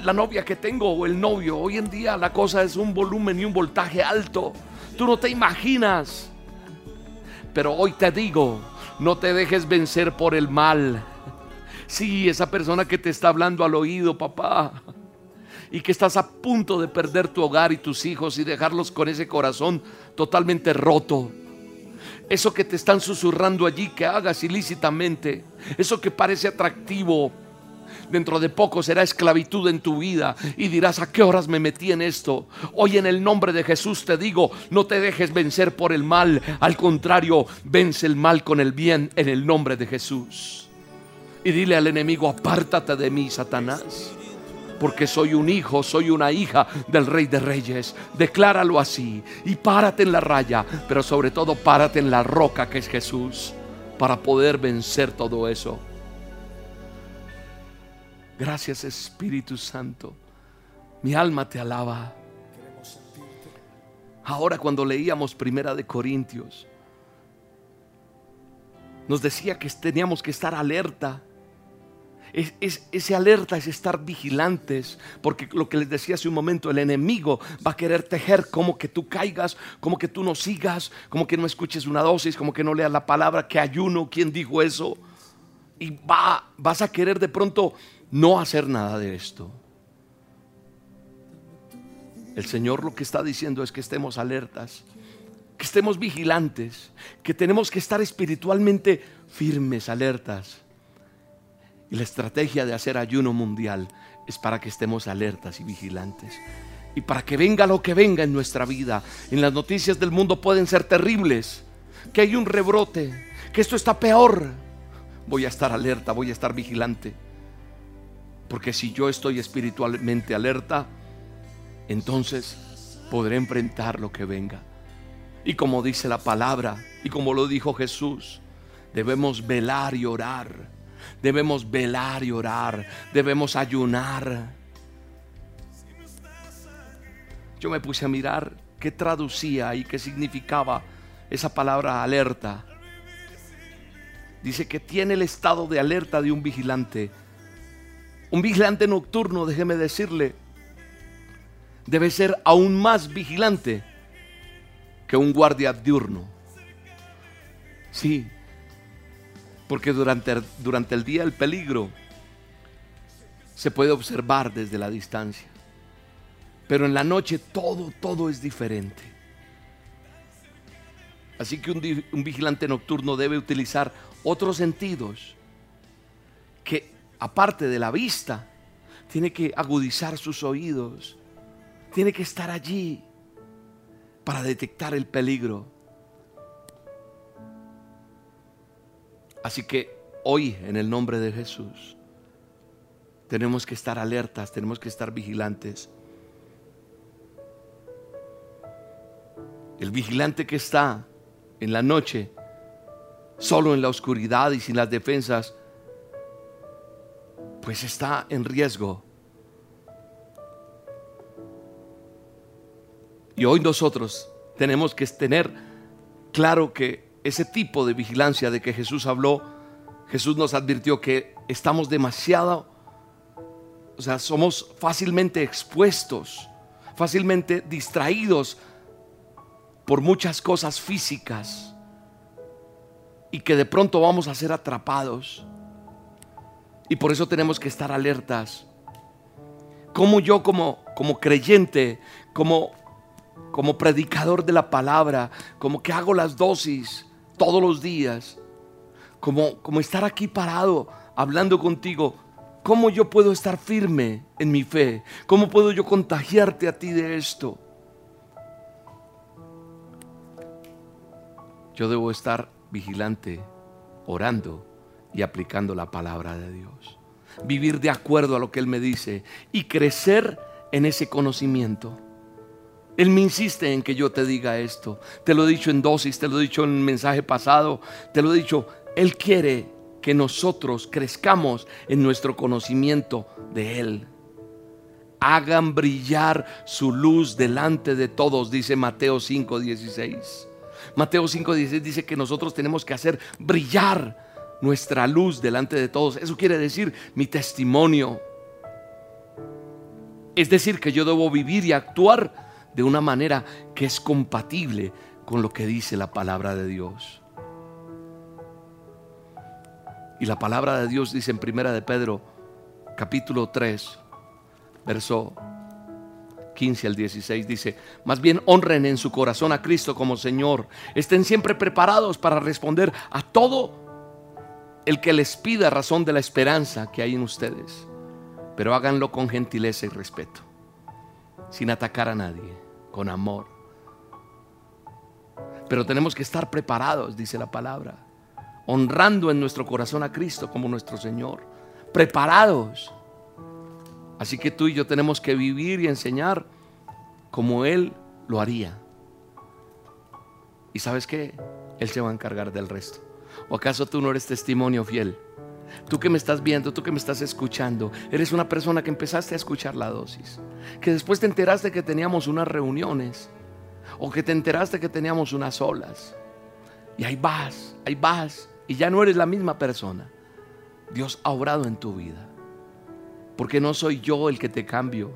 la novia que tengo o el novio. Hoy en día la cosa es un volumen y un voltaje alto. Tú no te imaginas. Pero hoy te digo, no te dejes vencer por el mal. Sí, esa persona que te está hablando al oído, papá, y que estás a punto de perder tu hogar y tus hijos y dejarlos con ese corazón totalmente roto eso que te están susurrando allí que hagas ilícitamente, eso que parece atractivo, dentro de poco será esclavitud en tu vida y dirás, ¿a qué horas me metí en esto? Hoy en el nombre de Jesús te digo, no te dejes vencer por el mal, al contrario, vence el mal con el bien en el nombre de Jesús. Y dile al enemigo, apártate de mí, Satanás porque soy un hijo, soy una hija del Rey de Reyes. Decláralo así y párate en la raya, pero sobre todo párate en la roca que es Jesús para poder vencer todo eso. Gracias Espíritu Santo. Mi alma te alaba. Ahora cuando leíamos Primera de Corintios, nos decía que teníamos que estar alerta es, ese alerta es estar vigilantes, porque lo que les decía hace un momento, el enemigo va a querer tejer como que tú caigas, como que tú no sigas, como que no escuches una dosis, como que no leas la palabra, que ayuno, ¿quién dijo eso? Y va, vas a querer de pronto no hacer nada de esto. El Señor lo que está diciendo es que estemos alertas, que estemos vigilantes, que tenemos que estar espiritualmente firmes, alertas. La estrategia de hacer ayuno mundial es para que estemos alertas y vigilantes. Y para que venga lo que venga en nuestra vida. En las noticias del mundo pueden ser terribles. Que hay un rebrote. Que esto está peor. Voy a estar alerta, voy a estar vigilante. Porque si yo estoy espiritualmente alerta, entonces podré enfrentar lo que venga. Y como dice la palabra, y como lo dijo Jesús, debemos velar y orar Debemos velar y orar. Debemos ayunar. Yo me puse a mirar qué traducía y qué significaba esa palabra alerta. Dice que tiene el estado de alerta de un vigilante. Un vigilante nocturno, déjeme decirle, debe ser aún más vigilante que un guardia diurno. Sí, porque durante, durante el día el peligro se puede observar desde la distancia. Pero en la noche todo, todo es diferente. Así que un, un, vigilante nocturno debe utilizar otros sentidos que aparte de la vista, tiene que agudizar sus oídos, tiene que estar allí para detectar el peligro. Así que hoy, en el nombre de Jesús, tenemos que estar alertas, tenemos que estar vigilantes. El vigilante que está en la noche, solo en la oscuridad y sin las defensas, pues está en riesgo. Y hoy nosotros tenemos que tener claro que ese tipo de vigilancia de que Jesús habló, Jesús nos advirtió que estamos demasiado, o sea, somos fácilmente expuestos, fácilmente distraídos por muchas cosas físicas y que de pronto vamos a ser atrapados. Y por eso tenemos que estar alertas. Como yo como, como creyente, como, como predicador de la palabra, como que hago las dosis todos los días, como, como estar aquí parado hablando contigo, ¿cómo yo puedo estar firme en mi fe? ¿Cómo puedo yo contagiarte a ti de esto? Yo debo estar vigilante, orando y aplicando la palabra de Dios. Vivir de acuerdo a lo que Él me dice y crecer en ese conocimiento. Él me insiste en que yo te diga esto. Te lo he dicho en dosis, te lo he dicho en un mensaje pasado, te lo he dicho. Él quiere que nosotros crezcamos en nuestro conocimiento de Él. Hagan brillar su luz delante de todos, dice Mateo 5:16. Mateo 5:16 dice que nosotros tenemos que hacer brillar nuestra luz delante de todos. Eso quiere decir mi testimonio. Es decir, que yo debo vivir y actuar de una manera que es compatible con lo que dice la palabra de Dios. Y la palabra de Dios dice en Primera de Pedro, capítulo 3, verso 15 al 16 dice, más bien honren en su corazón a Cristo como Señor. Estén siempre preparados para responder a todo el que les pida razón de la esperanza que hay en ustedes. Pero háganlo con gentileza y respeto, sin atacar a nadie, con amor. Pero tenemos que estar preparados, dice la palabra, honrando en nuestro corazón a Cristo como nuestro Señor. Preparados Así que tú y yo tenemos que vivir y enseñar como Él lo haría. ¿Y sabes qué? Él se va a encargar del resto. ¿O acaso tú no eres testimonio fiel? Tú que me estás viendo, tú que me estás escuchando, eres una persona que empezaste a escuchar la dosis, que después te enteraste que teníamos unas reuniones, o que te enteraste que teníamos unas olas, y ahí vas, ahí vas, y ya no eres la misma persona. Dios ha obrado en tu vida. Porque no soy yo el que te cambio.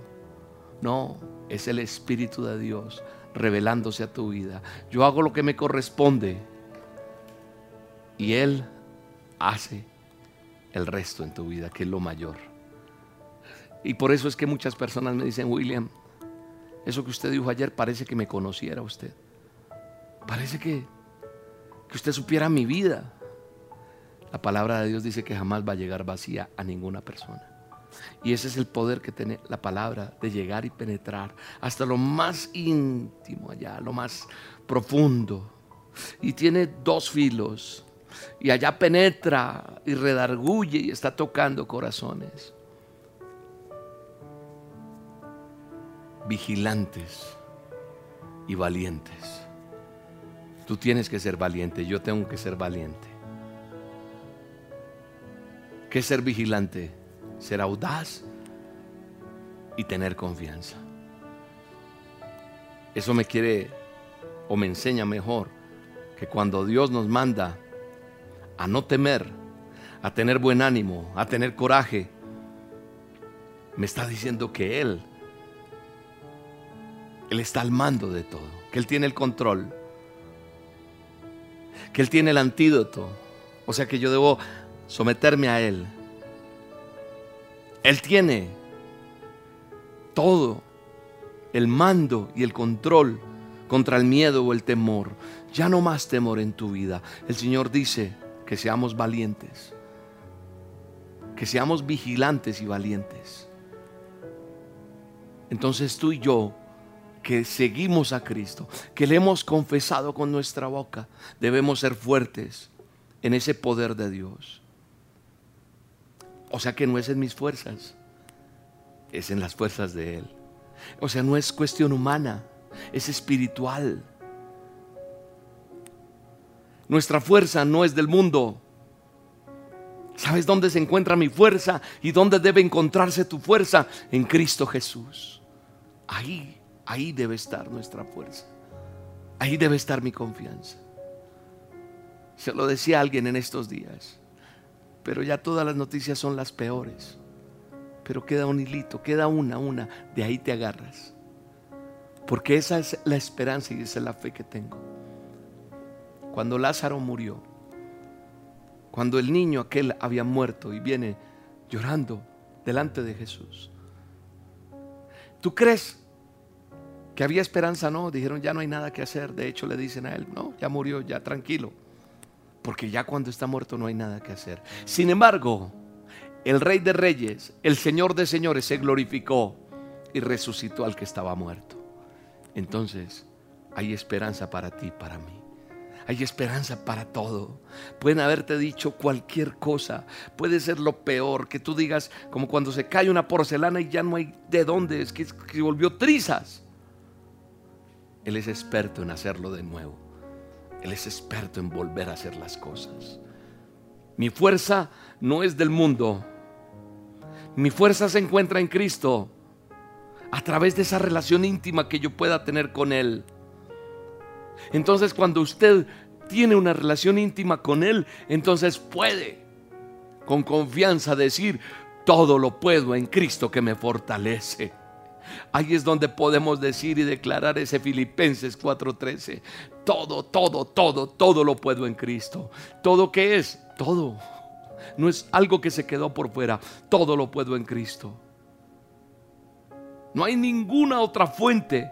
No, es el Espíritu de Dios revelándose a tu vida. Yo hago lo que me corresponde y Él hace el resto en tu vida, que es lo mayor. Y por eso es que muchas personas me dicen, William, eso que usted dijo ayer parece que me conociera usted. Parece que, que usted supiera mi vida. La palabra de Dios dice que jamás va a llegar vacía a ninguna persona. Y ese es el poder que tiene la palabra de llegar y penetrar hasta lo más íntimo allá, lo más profundo. Y tiene dos filos. Y allá penetra y redarguye y está tocando corazones. Vigilantes y valientes. Tú tienes que ser valiente, yo tengo que ser valiente. ¿Qué es ser vigilante? ser audaz y tener confianza. Eso me quiere o me enseña mejor que cuando Dios nos manda a no temer, a tener buen ánimo, a tener coraje, me está diciendo que Él, Él está al mando de todo, que Él tiene el control, que Él tiene el antídoto, o sea que yo debo someterme a Él él tiene todo, el mando y el control contra el miedo o el temor. Ya no más temor en tu vida. El Señor dice que seamos valientes, que seamos vigilantes y valientes. Entonces tú y yo, que seguimos a Cristo, que le hemos confesado con nuestra boca, debemos ser fuertes en ese poder de Dios. O sea que no es en mis fuerzas, es en las fuerzas de Él. O sea, no es cuestión humana, es espiritual. Nuestra fuerza no es del mundo. ¿Sabes dónde se encuentra mi fuerza y dónde debe encontrarse tu fuerza? En Cristo Jesús. Ahí, ahí debe estar nuestra fuerza. Ahí debe estar mi confianza. Se lo decía alguien en estos días. Pero ya todas las noticias son las peores. Pero queda un hilito, queda una, una. De ahí te agarras. Porque esa es la esperanza y esa es la fe que tengo. Cuando Lázaro murió, cuando el niño aquel había muerto y viene llorando delante de Jesús, ¿tú crees que había esperanza? No, dijeron ya no hay nada que hacer. De hecho le dicen a él, no, ya murió, ya tranquilo. Porque ya cuando está muerto no hay nada que hacer. Sin embargo, el rey de reyes, el señor de señores se glorificó y resucitó al que estaba muerto. Entonces, hay esperanza para ti, para mí. Hay esperanza para todo. Pueden haberte dicho cualquier cosa. Puede ser lo peor que tú digas, como cuando se cae una porcelana y ya no hay de dónde, es que, que volvió trizas. Él es experto en hacerlo de nuevo. Él es experto en volver a hacer las cosas. Mi fuerza no es del mundo. Mi fuerza se encuentra en Cristo a través de esa relación íntima que yo pueda tener con Él. Entonces cuando usted tiene una relación íntima con Él, entonces puede con confianza decir, todo lo puedo en Cristo que me fortalece. Ahí es donde podemos decir y declarar ese Filipenses 4:13. Todo, todo, todo, todo lo puedo en Cristo. ¿Todo qué es? Todo. No es algo que se quedó por fuera. Todo lo puedo en Cristo. No hay ninguna otra fuente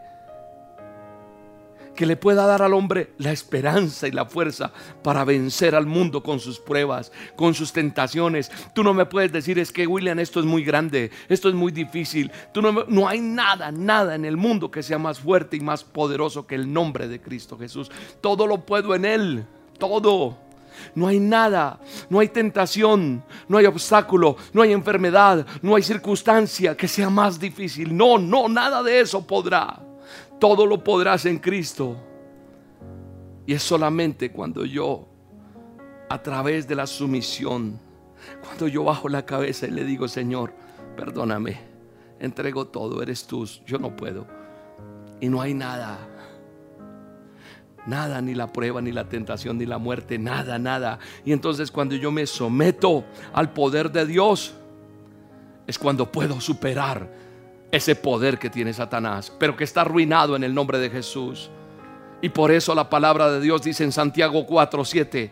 que le pueda dar al hombre la esperanza y la fuerza para vencer al mundo con sus pruebas, con sus tentaciones. Tú no me puedes decir es que William esto es muy grande, esto es muy difícil. Tú no, no hay nada, nada en el mundo que sea más fuerte y más poderoso que el nombre de Cristo Jesús. Todo lo puedo en Él, todo. No hay nada, no hay tentación, no hay obstáculo, no hay enfermedad, no hay circunstancia que sea más difícil. No, no, nada de eso podrá todo lo podrás en Cristo. Y es solamente cuando yo, a través de la sumisión, cuando yo bajo la cabeza y le digo, Señor, perdóname, entrego todo, eres tú, yo no puedo. Y no hay nada, nada, ni la prueba, ni la tentación, ni la muerte, nada, nada. Y entonces cuando yo me someto al poder de Dios, es cuando puedo superar ese poder que tiene Satanás, pero que está arruinado en el nombre de Jesús. Y por eso la palabra de Dios dice en Santiago 4, 7,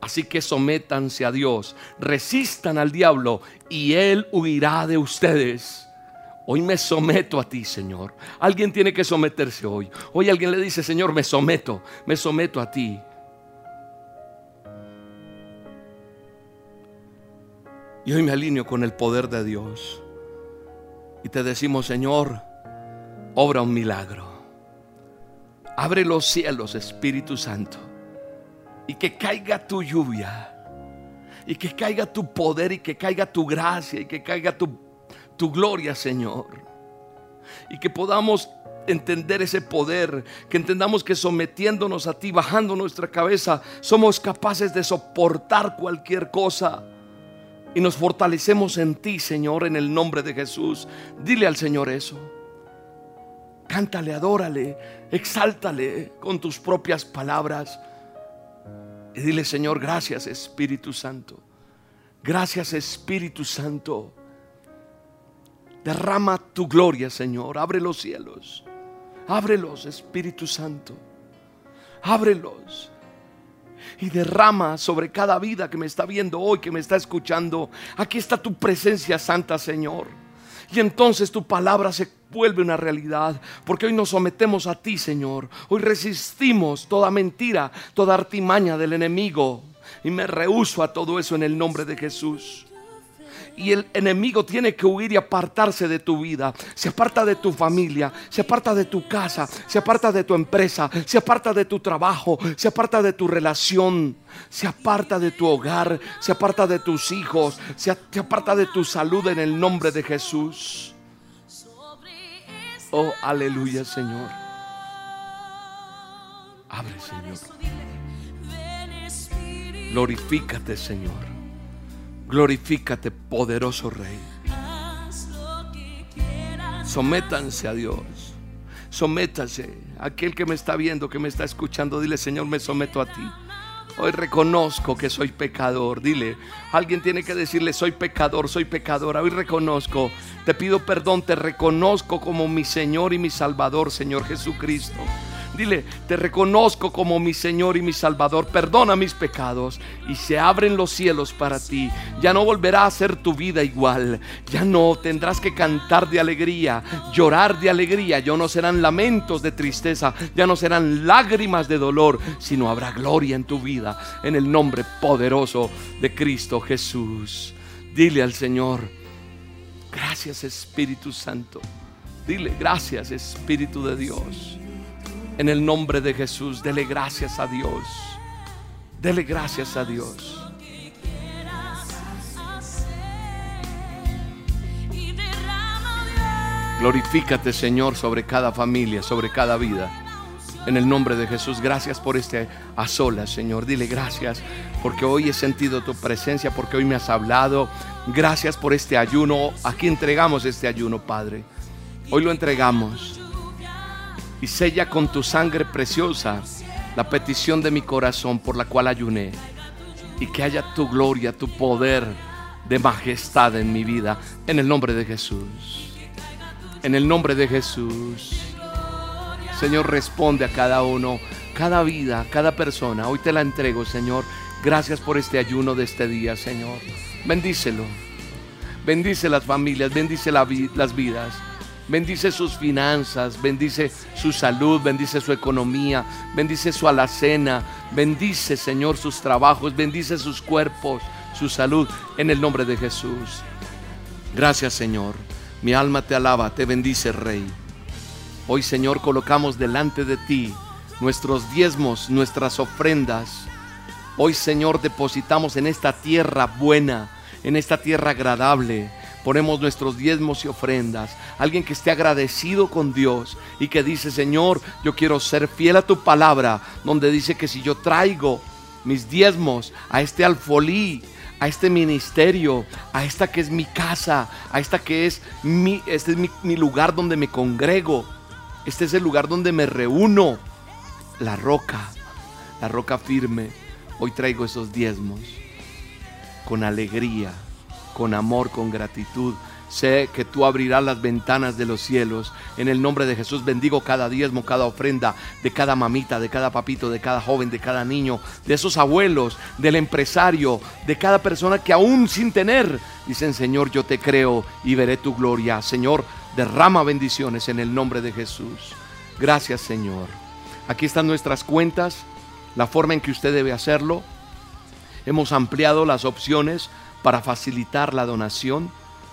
así que sométanse a Dios, resistan al diablo y él huirá de ustedes. Hoy me someto a ti, Señor. Alguien tiene que someterse hoy. Hoy alguien le dice, Señor, me someto, me someto a ti. Y hoy me alineo con el poder de Dios y te decimos, Señor, obra un milagro. Abre los cielos, Espíritu Santo, y que caiga tu lluvia, y que caiga tu poder, y que caiga tu gracia, y que caiga tu, tu gloria, Señor. Y que podamos entender ese poder, que entendamos que sometiéndonos a ti, bajando nuestra cabeza, somos capaces de soportar cualquier cosa y nos fortalecemos en ti, Señor, en el nombre de Jesús. Dile al Señor eso. Cántale, adórale, exáltale con tus propias palabras. Y dile, Señor, gracias Espíritu Santo. Gracias Espíritu Santo. Derrama tu gloria, Señor. Abre los cielos. Ábrelos, Espíritu Santo. Ábrelos y derrama sobre cada vida que me está viendo hoy, que me está escuchando. Aquí está tu presencia santa, Señor. Y entonces tu palabra se vuelve una realidad, porque hoy nos sometemos a ti, Señor. Hoy resistimos toda mentira, toda artimaña del enemigo. Y me rehuso a todo eso en el nombre de Jesús y el enemigo tiene que huir y apartarse de tu vida. Se aparta de tu familia, se aparta de tu casa, se aparta de tu empresa, se aparta de tu trabajo, se aparta de tu relación, se aparta de tu hogar, se aparta de tus hijos, se aparta de tu salud en el nombre de Jesús. Oh, aleluya, Señor. Abre, Señor. Glorifícate, Señor. Glorifícate, poderoso Rey. Sométanse a Dios. Sométase. Aquel que me está viendo, que me está escuchando, dile, Señor, me someto a ti. Hoy reconozco que soy pecador. Dile, alguien tiene que decirle, soy pecador, soy pecadora. Hoy reconozco, te pido perdón, te reconozco como mi Señor y mi Salvador, Señor Jesucristo. Dile, te reconozco como mi Señor y mi Salvador. Perdona mis pecados y se abren los cielos para ti. Ya no volverá a ser tu vida igual. Ya no tendrás que cantar de alegría, llorar de alegría. Ya no serán lamentos de tristeza. Ya no serán lágrimas de dolor, sino habrá gloria en tu vida. En el nombre poderoso de Cristo Jesús. Dile al Señor, gracias Espíritu Santo. Dile, gracias Espíritu de Dios. En el nombre de Jesús, dele gracias a Dios. Dele gracias a Dios. Glorifícate, Señor, sobre cada familia, sobre cada vida. En el nombre de Jesús, gracias por este a solas, Señor. Dile gracias porque hoy he sentido tu presencia, porque hoy me has hablado. Gracias por este ayuno. Aquí entregamos este ayuno, Padre. Hoy lo entregamos y sella con tu sangre preciosa la petición de mi corazón por la cual ayuné. Y que haya tu gloria, tu poder de majestad en mi vida. En el nombre de Jesús. En el nombre de Jesús. Señor, responde a cada uno, cada vida, cada persona. Hoy te la entrego, Señor. Gracias por este ayuno de este día, Señor. Bendícelo. Bendice las familias, bendice las vidas. Bendice sus finanzas, bendice su salud, bendice su economía, bendice su alacena, bendice Señor sus trabajos, bendice sus cuerpos, su salud, en el nombre de Jesús. Gracias Señor, mi alma te alaba, te bendice Rey. Hoy Señor colocamos delante de ti nuestros diezmos, nuestras ofrendas. Hoy Señor depositamos en esta tierra buena, en esta tierra agradable ponemos nuestros diezmos y ofrendas. Alguien que esté agradecido con Dios y que dice, Señor, yo quiero ser fiel a tu palabra, donde dice que si yo traigo mis diezmos a este alfolí, a este ministerio, a esta que es mi casa, a esta que es mi, este es mi, lugar donde me congrego, este es el lugar donde me reúno, la roca, la roca firme. Hoy traigo esos diezmos con alegría con amor, con gratitud. Sé que tú abrirás las ventanas de los cielos. En el nombre de Jesús bendigo cada diezmo, cada ofrenda, de cada mamita, de cada papito, de cada joven, de cada niño, de esos abuelos, del empresario, de cada persona que aún sin tener, dicen Señor, yo te creo y veré tu gloria. Señor, derrama bendiciones en el nombre de Jesús. Gracias Señor. Aquí están nuestras cuentas, la forma en que usted debe hacerlo. Hemos ampliado las opciones para facilitar la donación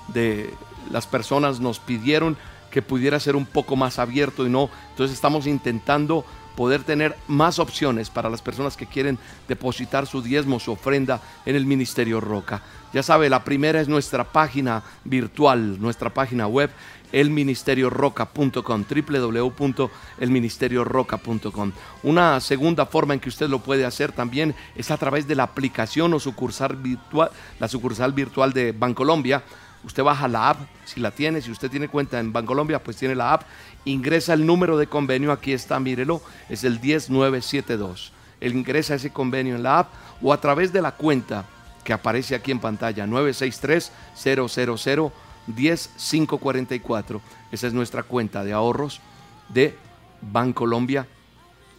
de las personas. Nos pidieron que pudiera ser un poco más abierto y no, entonces estamos intentando poder tener más opciones para las personas que quieren depositar su diezmo, su ofrenda en el Ministerio Roca. Ya sabe, la primera es nuestra página virtual, nuestra página web, elministerioroca.com, www.elministerioroca.com. Una segunda forma en que usted lo puede hacer también es a través de la aplicación o sucursal virtual, la sucursal virtual de Bancolombia. Usted baja la app, si la tiene, si usted tiene cuenta en Bancolombia, pues tiene la app, ingresa el número de convenio, aquí está, mírelo, es el 10972. Él ingresa ese convenio en la app o a través de la cuenta que aparece aquí en pantalla, 963 000 10544. Esa es nuestra cuenta de ahorros de Bancolombia.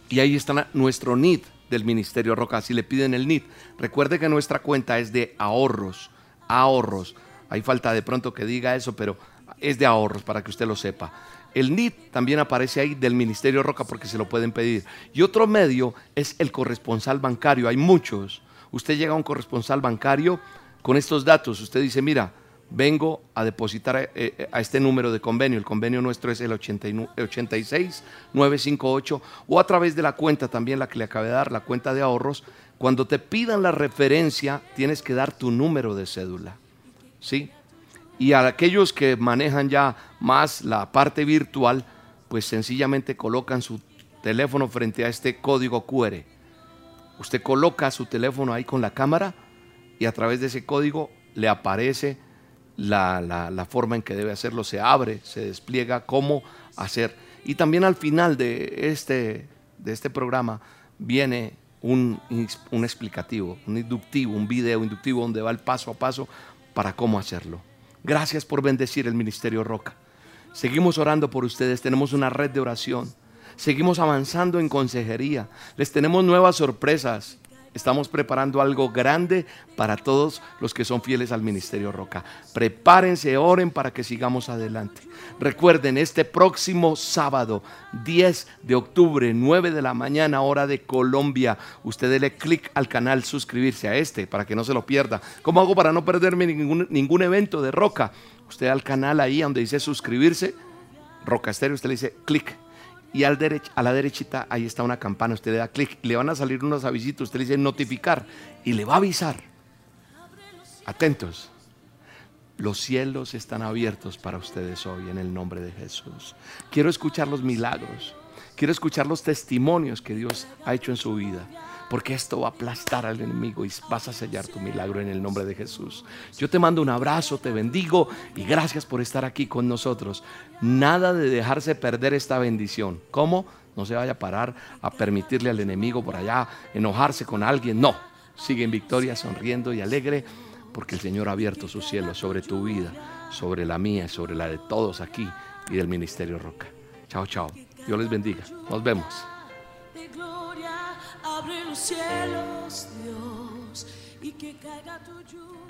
Y ahí está nuestro NIT del Ministerio Roca. Si le piden el NIT, recuerde que nuestra cuenta es de ahorros. Ahorros. Hay falta de pronto que diga eso, pero es de ahorros para que usted lo sepa. El NIT también aparece ahí del Ministerio Roca porque se lo pueden pedir. Y otro medio es el corresponsal bancario. Hay muchos. Usted llega a un corresponsal bancario con estos datos. Usted dice, mira, vengo a depositar eh, eh, a, este número de convenio. El convenio nuestro es el 86 958 o a través de la cuenta también la que le acabé de dar, la cuenta de ahorros. Cuando te pidan la referencia, tienes que dar tu número de cédula. ¿Sí? Y a aquellos que manejan ya más la parte virtual, pues sencillamente colocan su teléfono frente a este código QR. Usted coloca su teléfono ahí con la cámara y a través de ese código le aparece la, la, forma en que debe hacerlo, se abre, se despliega cómo hacer. Y también al final de este, de este programa viene un, un explicativo, un inductivo, un video inductivo donde va el paso a paso para cómo hacerlo. Gracias por bendecir el Ministerio Roca. Seguimos orando por ustedes, tenemos una red de oración. Seguimos avanzando en consejería. Les tenemos nuevas sorpresas. Estamos preparando algo grande para todos los que son fieles al Ministerio Roca. Prepárense, oren para que sigamos adelante. Recuerden, este próximo sábado, 10 de octubre, 9 de la mañana, hora de Colombia, usted dele clic al canal, suscribirse a este para que no se lo pierda. ¿Cómo hago para no perderme ningún, ningún evento de Roca? Usted al canal ahí donde dice suscribirse, Roca Estéreo, usted le dice clic y al a la derechita ahí está una campana, usted le da clic, le van a salir unos avisitos, usted le dice notificar y le va a avisar. Atentos. Los cielos están abiertos para ustedes hoy en el nombre de Jesús. Quiero escuchar los milagros. Quiero escuchar los testimonios que Dios ha hecho en su vida porque esto va a aplastar al enemigo y vas a sellar tu milagro en el nombre de Jesús. Yo te mando un abrazo, te bendigo y gracias por estar aquí con nosotros. Nada de dejarse perder esta bendición. ¿Cómo? No se vaya a parar a permitirle al enemigo por allá enojarse con alguien. No, sigue en victoria, sonriendo y alegre, porque el Señor ha abierto su cielo sobre tu vida, sobre la mía, sobre la de todos aquí y del Ministerio Roca. Chao, chao. Dios les bendiga. Nos vemos abre los cielos, Dios, y que caiga tu lluvia.